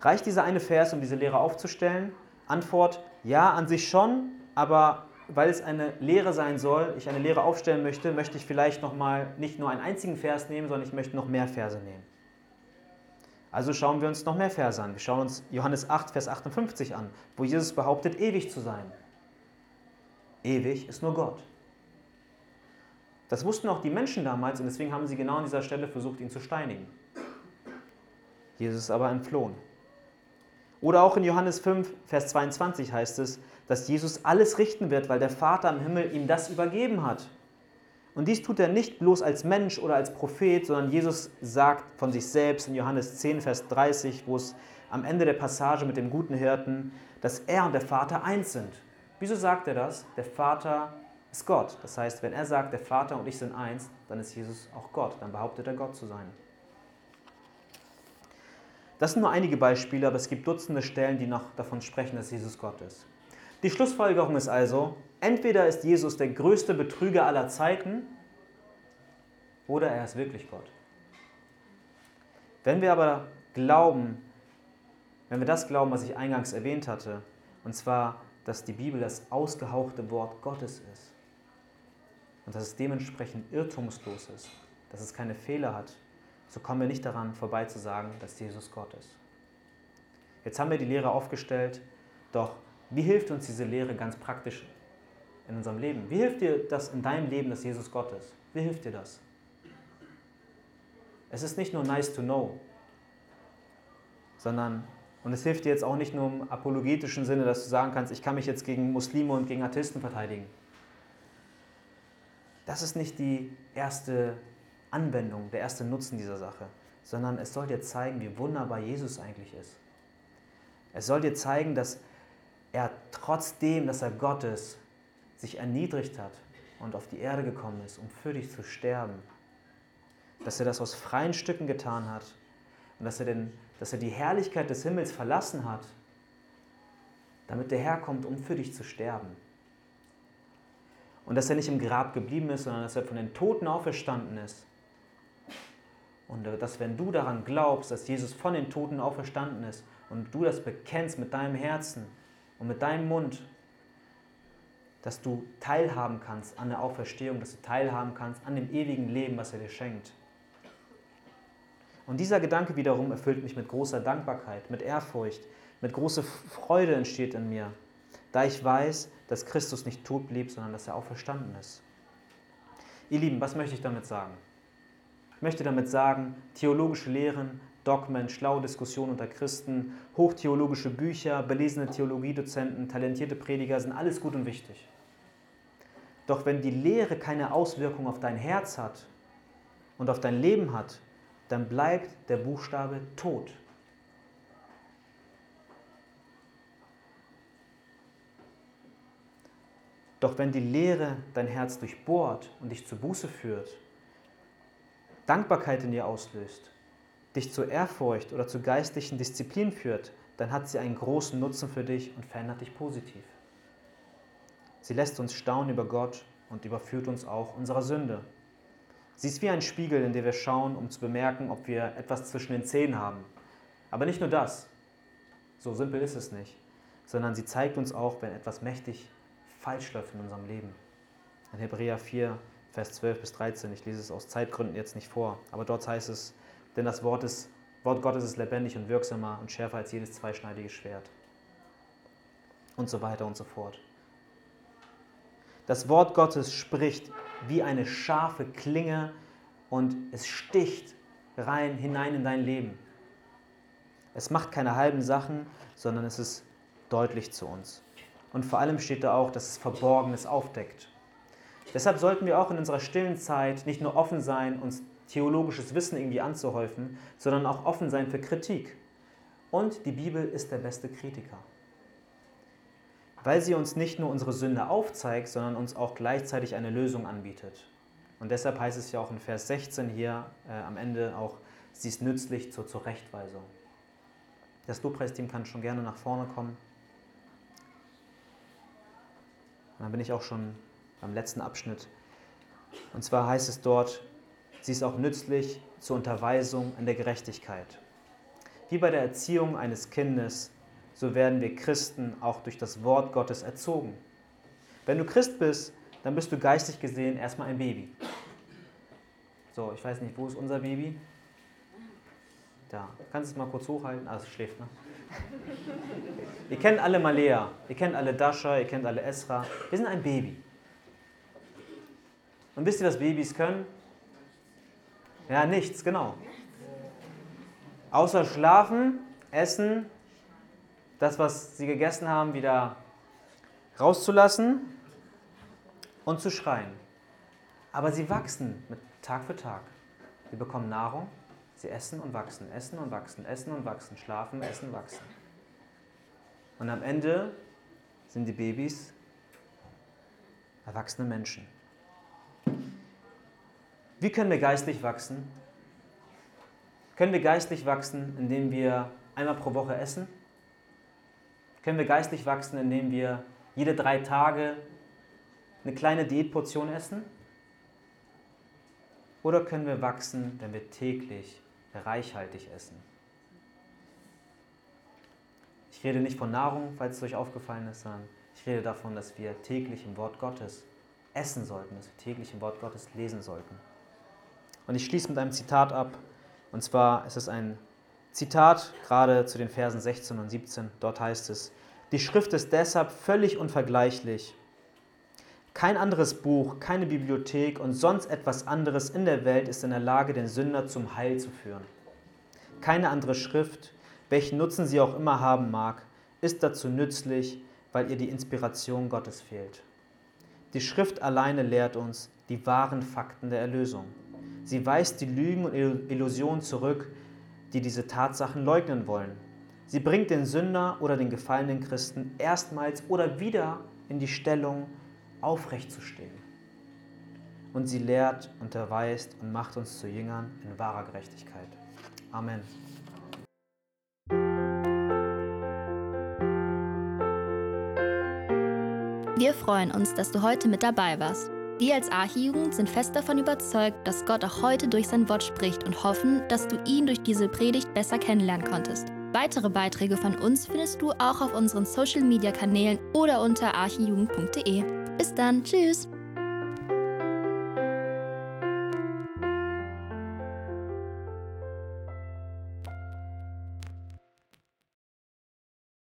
S2: Reicht dieser eine Vers, um diese Lehre aufzustellen? Antwort, ja, an sich schon, aber weil es eine Lehre sein soll, ich eine Lehre aufstellen möchte, möchte ich vielleicht noch mal nicht nur einen einzigen Vers nehmen, sondern ich möchte noch mehr Verse nehmen. Also schauen wir uns noch mehr Verse an. Wir schauen uns Johannes 8, Vers 58 an, wo Jesus behauptet, ewig zu sein. Ewig ist nur Gott. Das wussten auch die Menschen damals und deswegen haben sie genau an dieser Stelle versucht, ihn zu steinigen. Jesus ist aber entflohen. Oder auch in Johannes 5, Vers 22 heißt es, dass Jesus alles richten wird, weil der Vater im Himmel ihm das übergeben hat. Und dies tut er nicht bloß als Mensch oder als Prophet, sondern Jesus sagt von sich selbst in Johannes 10, Vers 30, wo es am Ende der Passage mit dem guten Hirten, dass er und der Vater eins sind. Wieso sagt er das? Der Vater ist Gott. Das heißt, wenn er sagt, der Vater und ich sind eins, dann ist Jesus auch Gott. Dann behauptet er Gott zu sein. Das sind nur einige Beispiele, aber es gibt Dutzende Stellen, die noch davon sprechen, dass Jesus Gott ist. Die Schlussfolgerung ist also, entweder ist Jesus der größte Betrüger aller Zeiten oder er ist wirklich Gott. Wenn wir aber glauben, wenn wir das glauben, was ich eingangs erwähnt hatte, und zwar, dass die Bibel das ausgehauchte Wort Gottes ist und dass es dementsprechend irrtumslos ist, dass es keine Fehler hat, so kommen wir nicht daran vorbei zu sagen, dass Jesus Gott ist. Jetzt haben wir die Lehre aufgestellt, doch wie hilft uns diese Lehre ganz praktisch in unserem Leben? Wie hilft dir das in deinem Leben, dass Jesus Gott ist? Wie hilft dir das? Es ist nicht nur nice to know, sondern, und es hilft dir jetzt auch nicht nur im apologetischen Sinne, dass du sagen kannst, ich kann mich jetzt gegen Muslime und gegen Atheisten verteidigen. Das ist nicht die erste Anwendung, der erste Nutzen dieser Sache, sondern es soll dir zeigen, wie wunderbar Jesus eigentlich ist. Es soll dir zeigen, dass er trotzdem, dass er Gott ist, sich erniedrigt hat und auf die Erde gekommen ist, um für dich zu sterben. Dass er das aus freien Stücken getan hat und dass er, den, dass er die Herrlichkeit des Himmels verlassen hat, damit der Herr kommt, um für dich zu sterben. Und dass er nicht im Grab geblieben ist, sondern dass er von den Toten auferstanden ist und dass wenn du daran glaubst, dass Jesus von den Toten auferstanden ist und du das bekennst mit deinem Herzen und mit deinem Mund, dass du teilhaben kannst an der Auferstehung, dass du teilhaben kannst an dem ewigen Leben, was er dir schenkt. Und dieser Gedanke wiederum erfüllt mich mit großer Dankbarkeit, mit Ehrfurcht, mit großer Freude entsteht in mir, da ich weiß, dass Christus nicht tot blieb, sondern dass er auch verstanden ist. Ihr Lieben, was möchte ich damit sagen? Ich möchte damit sagen, theologische Lehren, Dogmen, schlaue Diskussionen unter Christen, hochtheologische Bücher, belesene Theologiedozenten, talentierte Prediger sind alles gut und wichtig. Doch wenn die Lehre keine Auswirkung auf dein Herz hat und auf dein Leben hat, dann bleibt der Buchstabe tot. Doch wenn die Lehre dein Herz durchbohrt und dich zur Buße führt, Dankbarkeit in dir auslöst, dich zur Ehrfurcht oder zu geistlichen Disziplin führt, dann hat sie einen großen Nutzen für dich und verändert dich positiv. Sie lässt uns staunen über Gott und überführt uns auch unserer Sünde. Sie ist wie ein Spiegel, in den wir schauen, um zu bemerken, ob wir etwas zwischen den Zähnen haben. Aber nicht nur das, so simpel ist es nicht, sondern sie zeigt uns auch, wenn etwas mächtig falsch läuft in unserem Leben. In Hebräer 4, Vers 12 bis 13, ich lese es aus Zeitgründen jetzt nicht vor, aber dort heißt es, denn das Wort, ist, Wort Gottes ist lebendig und wirksamer und schärfer als jedes zweischneidige Schwert. Und so weiter und so fort. Das Wort Gottes spricht wie eine scharfe Klinge und es sticht rein hinein in dein Leben. Es macht keine halben Sachen, sondern es ist deutlich zu uns. Und vor allem steht da auch, dass es Verborgenes aufdeckt. Deshalb sollten wir auch in unserer stillen Zeit nicht nur offen sein, uns theologisches Wissen irgendwie anzuhäufen, sondern auch offen sein für Kritik. Und die Bibel ist der beste Kritiker. Weil sie uns nicht nur unsere Sünde aufzeigt, sondern uns auch gleichzeitig eine Lösung anbietet. Und deshalb heißt es ja auch in Vers 16 hier äh, am Ende auch, sie ist nützlich zur Zurechtweisung. Das Lobpreisteam kann schon gerne nach vorne kommen. Und dann bin ich auch schon beim letzten Abschnitt. Und zwar heißt es dort, sie ist auch nützlich zur Unterweisung in der Gerechtigkeit. Wie bei der Erziehung eines Kindes, so werden wir Christen auch durch das Wort Gottes erzogen. Wenn du Christ bist, dann bist du geistig gesehen erstmal ein Baby. So, ich weiß nicht, wo ist unser Baby? Da. Kannst du es mal kurz hochhalten? Ah, es schläft, ne? *laughs* ihr kennt alle Malea, ihr kennt alle Dasha, ihr kennt alle Esra. Wir sind ein Baby. Und wisst ihr, was Babys können? Ja, nichts, genau. Außer schlafen, essen, das, was sie gegessen haben, wieder rauszulassen und zu schreien. Aber sie wachsen mit Tag für Tag. Sie bekommen Nahrung, Sie essen und wachsen, essen und wachsen, essen und wachsen, schlafen, essen, wachsen. Und am Ende sind die Babys erwachsene Menschen. Wie können wir geistlich wachsen? Können wir geistlich wachsen, indem wir einmal pro Woche essen? Können wir geistlich wachsen, indem wir jede drei Tage eine kleine Diätportion essen? Oder können wir wachsen, wenn wir täglich reichhaltig essen. Ich rede nicht von Nahrung, falls es euch aufgefallen ist, sondern ich rede davon, dass wir täglich im Wort Gottes essen sollten, dass wir täglich im Wort Gottes lesen sollten. Und ich schließe mit einem Zitat ab. Und zwar ist es ein Zitat gerade zu den Versen 16 und 17. Dort heißt es, die Schrift ist deshalb völlig unvergleichlich kein anderes Buch, keine Bibliothek und sonst etwas anderes in der Welt ist in der Lage, den Sünder zum Heil zu führen. Keine andere Schrift, welchen Nutzen sie auch immer haben mag, ist dazu nützlich, weil ihr die Inspiration Gottes fehlt. Die Schrift alleine lehrt uns die wahren Fakten der Erlösung. Sie weist die Lügen und Illusionen zurück, die diese Tatsachen leugnen wollen. Sie bringt den Sünder oder den gefallenen Christen erstmals oder wieder in die Stellung, aufrecht zu stehen. Und sie lehrt, unterweist und macht uns zu Jüngern in wahrer Gerechtigkeit. Amen.
S1: Wir freuen uns, dass du heute mit dabei warst. Wir als Archijugend sind fest davon überzeugt, dass Gott auch heute durch sein Wort spricht und hoffen, dass du ihn durch diese Predigt besser kennenlernen konntest. Weitere Beiträge von uns findest du auch auf unseren Social-Media-Kanälen oder unter archijugend.de. Bis dann, tschüss!